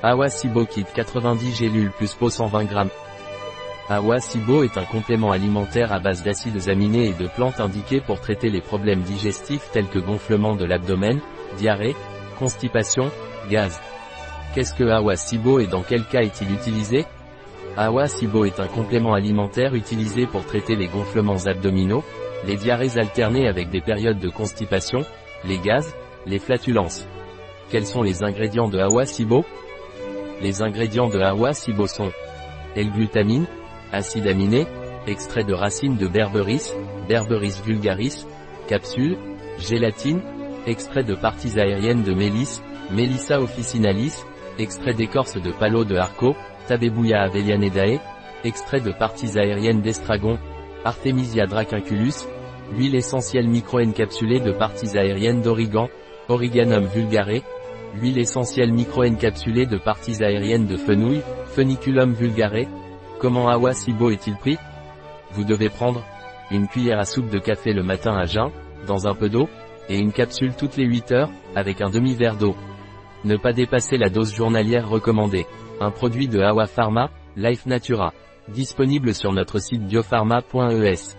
Awa Sibo Kit 90 gélules plus pot 120 g. Awa est un complément alimentaire à base d'acides aminés et de plantes indiqué pour traiter les problèmes digestifs tels que gonflement de l'abdomen, diarrhée, constipation, gaz. Qu'est-ce que Awa Sibo et dans quel cas est-il utilisé? Awa Sibo est un complément alimentaire utilisé pour traiter les gonflements abdominaux, les diarrhées alternées avec des périodes de constipation, les gaz, les flatulences. Quels sont les ingrédients de Awa Sibo? Les ingrédients de Hawa Sibo sont L-glutamine, acide aminé, extrait de racines de Berberis, Berberis vulgaris, capsule, gélatine, extrait de parties aériennes de Mélisse, Melissa officinalis, extrait d'écorce de palo de Harco, Tabebuya avelianedae, extrait de parties aériennes d'estragon, Artemisia dracunculus, huile essentielle micro-encapsulée de parties aériennes d'origan, Origanum vulgare, Huile essentielle micro-encapsulée de parties aériennes de fenouil, Feniculum vulgare. Comment Awa Sibo est-il pris? Vous devez prendre une cuillère à soupe de café le matin à jeun, dans un peu d'eau, et une capsule toutes les 8 heures, avec un demi-verre d'eau. Ne pas dépasser la dose journalière recommandée. Un produit de Awa Pharma, Life Natura. Disponible sur notre site biopharma.es.